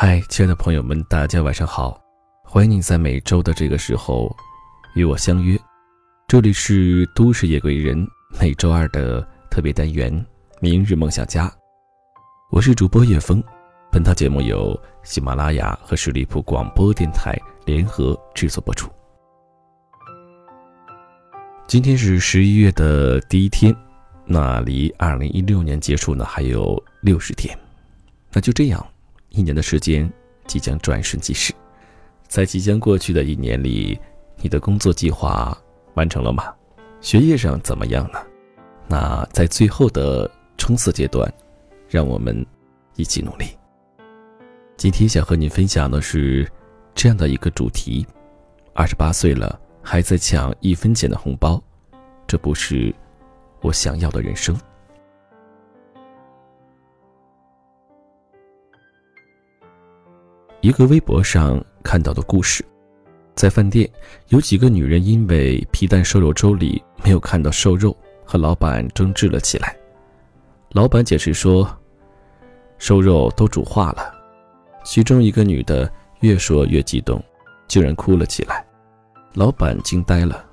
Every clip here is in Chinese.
嗨，亲爱的朋友们，大家晚上好！欢迎你在每周的这个时候与我相约，这里是都市夜归人每周二的特别单元《明日梦想家》，我是主播叶枫。本套节目由喜马拉雅和十里铺广播电台联合制作播出。今天是十一月的第一天，那离二零一六年结束呢还有六十天，那就这样。一年的时间即将转瞬即逝，在即将过去的一年里，你的工作计划完成了吗？学业上怎么样呢？那在最后的冲刺阶段，让我们一起努力。今天想和你分享的是这样的一个主题：二十八岁了，还在抢一分钱的红包，这不是我想要的人生。一个微博上看到的故事，在饭店，有几个女人因为皮蛋瘦肉粥里没有看到瘦肉，和老板争执了起来。老板解释说，瘦肉都煮化了。其中一个女的越说越激动，竟然哭了起来。老板惊呆了，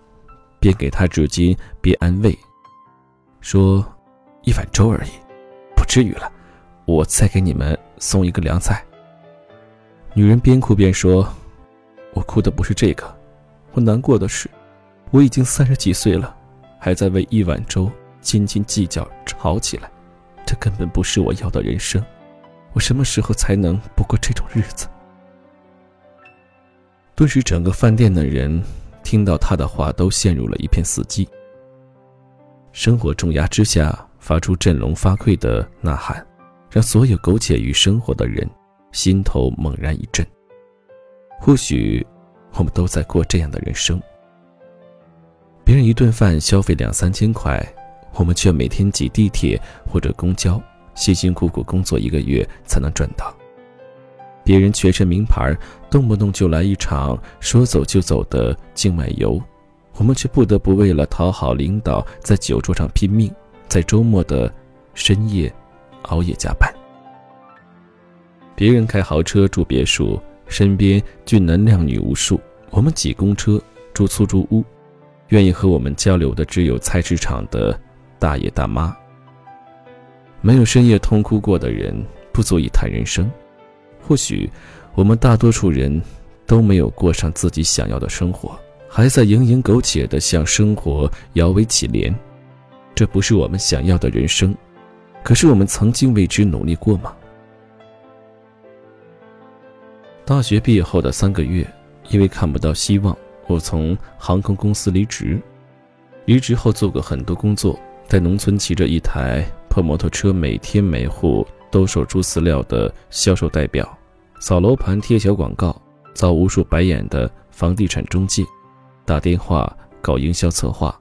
便给她纸巾，边安慰，说：“一碗粥而已，不至于了，我再给你们送一个凉菜。”女人边哭边说：“我哭的不是这个，我难过的是，我已经三十几岁了，还在为一碗粥斤斤计较吵起来，这根本不是我要的人生。我什么时候才能不过这种日子？”顿时，整个饭店的人听到他的话都陷入了一片死寂。生活重压之下发出振聋发聩的呐喊，让所有苟且于生活的人。心头猛然一震。或许，我们都在过这样的人生：别人一顿饭消费两三千块，我们却每天挤地铁或者公交，辛辛苦苦工作一个月才能赚到；别人全身名牌，动不动就来一场说走就走的境外游，我们却不得不为了讨好领导，在酒桌上拼命，在周末的深夜熬夜加班。别人开豪车住别墅，身边俊男靓女无数；我们挤公车住出租屋，愿意和我们交流的只有菜市场的大爷大妈。没有深夜痛哭过的人，不足以谈人生。或许，我们大多数人都没有过上自己想要的生活，还在蝇营苟且地向生活摇尾乞怜。这不是我们想要的人生，可是我们曾经为之努力过吗？大学毕业后的三个月，因为看不到希望，我从航空公司离职。离职后做过很多工作，在农村骑着一台破摩托车，每天每户兜售猪饲料的销售代表，扫楼盘贴小广告，遭无数白眼的房地产中介，打电话搞营销策划，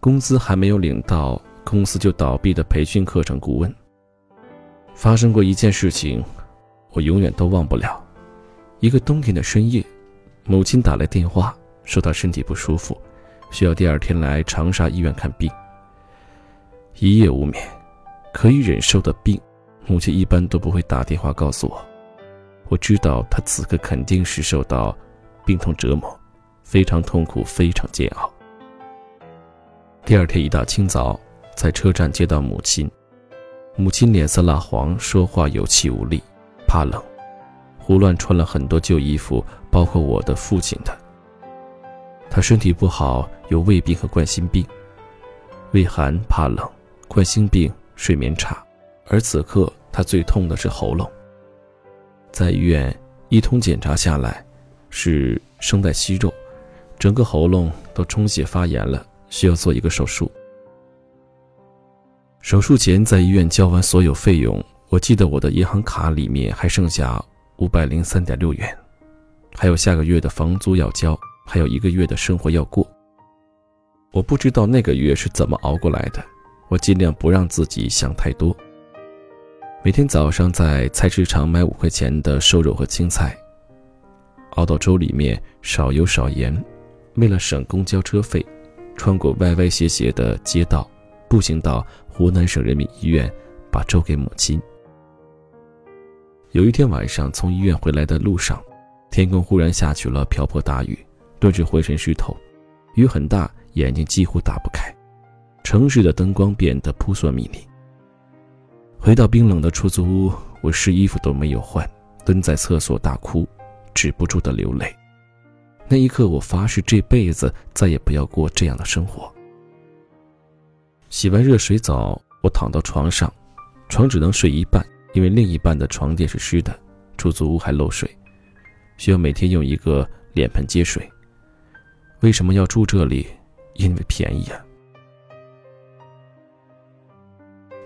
工资还没有领到，公司就倒闭的培训课程顾问。发生过一件事情，我永远都忘不了。一个冬天的深夜，母亲打来电话，说她身体不舒服，需要第二天来长沙医院看病。一夜无眠，可以忍受的病，母亲一般都不会打电话告诉我。我知道她此刻肯定是受到病痛折磨，非常痛苦，非常煎熬。第二天一大清早，在车站接到母亲，母亲脸色蜡黄，说话有气无力，怕冷。胡乱穿了很多旧衣服，包括我的父亲的。他身体不好，有胃病和冠心病，胃寒怕冷，冠心病睡眠差，而此刻他最痛的是喉咙。在医院一通检查下来，是声带息肉，整个喉咙都充血发炎了，需要做一个手术。手术前在医院交完所有费用，我记得我的银行卡里面还剩下。五百零三点六元，还有下个月的房租要交，还有一个月的生活要过。我不知道那个月是怎么熬过来的，我尽量不让自己想太多。每天早上在菜市场买五块钱的瘦肉和青菜，熬到粥里面，少油少盐。为了省公交车费，穿过歪歪斜斜的街道，步行到湖南省人民医院，把粥给母亲。有一天晚上从医院回来的路上，天空忽然下起了瓢泼大雨，顿时浑身湿透，雨很大，眼睛几乎打不开，城市的灯光变得扑朔迷离。回到冰冷的出租屋，我试衣服都没有换，蹲在厕所大哭，止不住的流泪。那一刻，我发誓这辈子再也不要过这样的生活。洗完热水澡，我躺到床上，床只能睡一半，因为另一半的床垫是湿的，出租屋还漏水，需要每天用一个脸盆接水。为什么要住这里？因为便宜啊。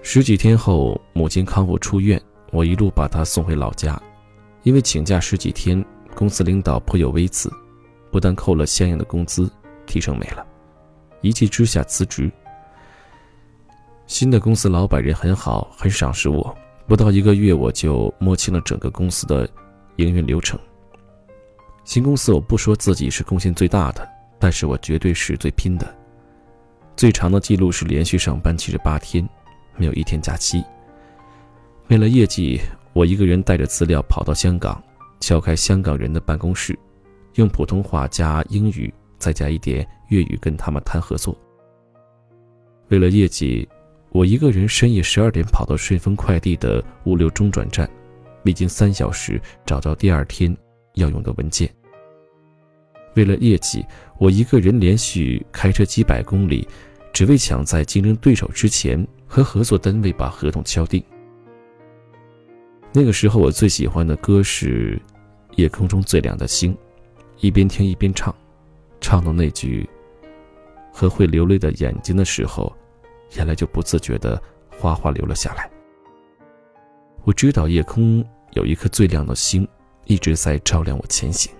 十几天后，母亲康复出院，我一路把她送回老家，因为请假十几天，公司领导颇有微词，不但扣了相应的工资，提成没了，一气之下辞职。新的公司老板人很好，很赏识我，不到一个月我就摸清了整个公司的营运流程。新公司我不说自己是贡献最大的，但是我绝对是最拼的，最长的记录是连续上班七十八天。没有一天假期。为了业绩，我一个人带着资料跑到香港，敲开香港人的办公室，用普通话加英语，再加一点粤语，跟他们谈合作。为了业绩，我一个人深夜十二点跑到顺丰快递的物流中转站，历经三小时找到第二天要用的文件。为了业绩，我一个人连续开车几百公里，只为抢在竞争对手之前。和合作单位把合同敲定。那个时候，我最喜欢的歌是《夜空中最亮的星》，一边听一边唱，唱到那句“和会流泪的眼睛”的时候，眼泪就不自觉的哗哗流了下来。我知道夜空有一颗最亮的星，一直在照亮我前行。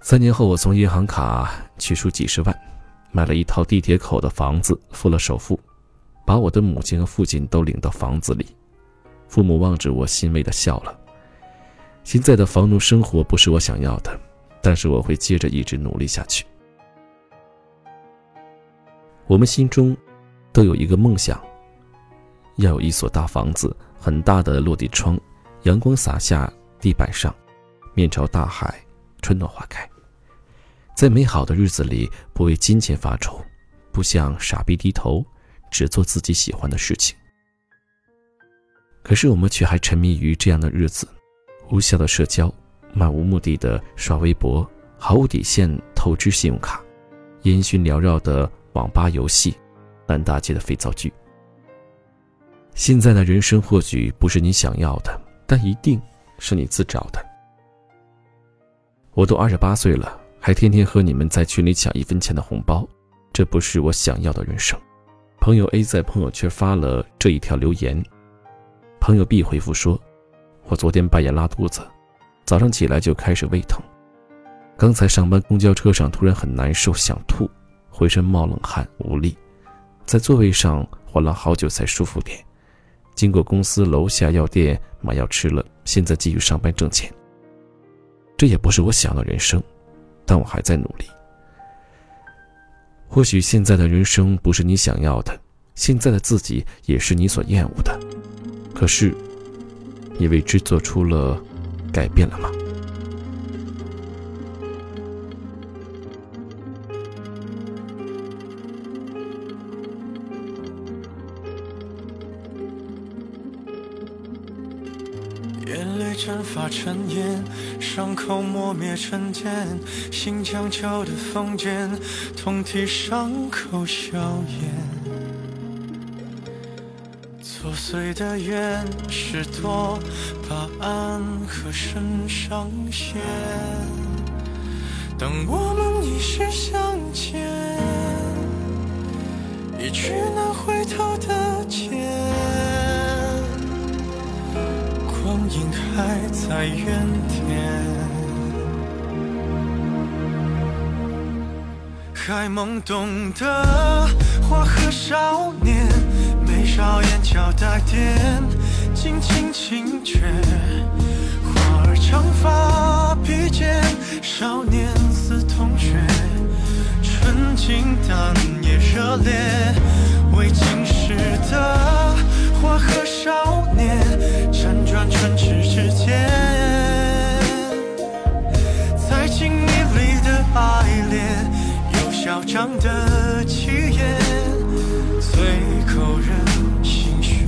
三年后，我从银行卡取出几十万。买了一套地铁口的房子，付了首付，把我的母亲和父亲都领到房子里。父母望着我，欣慰的笑了。现在的房奴生活不是我想要的，但是我会接着一直努力下去。我们心中都有一个梦想，要有一所大房子，很大的落地窗，阳光洒下地板上，面朝大海，春暖花开。在美好的日子里，不为金钱发愁，不向傻逼低头，只做自己喜欢的事情。可是我们却还沉迷于这样的日子：无效的社交，漫无目的的刷微博，毫无底线透支信用卡，烟熏缭绕的网吧游戏，烂大街的肥皂剧。现在的人生或许不是你想要的，但一定是你自找的。我都二十八岁了。还天天和你们在群里抢一分钱的红包，这不是我想要的人生。朋友 A 在朋友圈发了这一条留言，朋友 B 回复说：“我昨天半夜拉肚子，早上起来就开始胃疼。刚才上班公交车上突然很难受，想吐，浑身冒冷汗无力，在座位上缓了好久才舒服点。经过公司楼下药店买药吃了，现在继续上班挣钱。这也不是我想要的人生。”但我还在努力。或许现在的人生不是你想要的，现在的自己也是你所厌恶的，可是，你为之做出了改变了吗？蒸发成烟，伤口磨灭成茧，心将旧的封建，痛替伤口消炎。作祟的愿是多把暗和深上线。当我们一时相见，一去难回头的还在原点，还懵懂的花和少年，眉梢眼角带点轻轻轻绝，花儿长发披肩，少年似同学，纯净但也热烈，未经世的花和少年唇齿之间，在情意里的爱恋，有嚣张的气焰，最勾人心弦。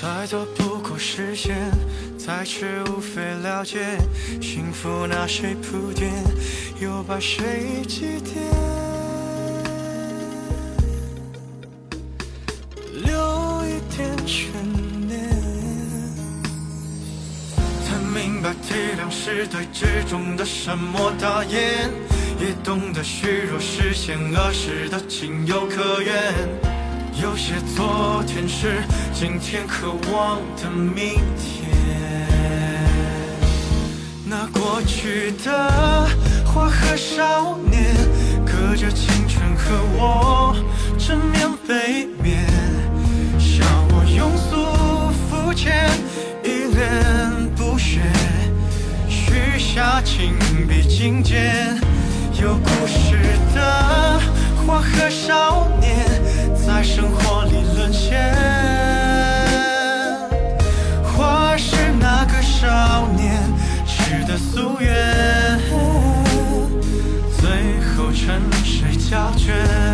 再多不过实现，再迟无非了解，幸福拿谁铺垫，又把谁祭奠？悬念，才明白体谅是对执着的沉默大言，也懂得虚弱实现儿时的情有可原。有些昨天是今天渴望的明天。那过去的花和少年，隔着青春和我正面背面，下情比金坚。有故事的花和少年，在生活里沦陷。花是那个少年许的夙愿，最后沉睡胶卷。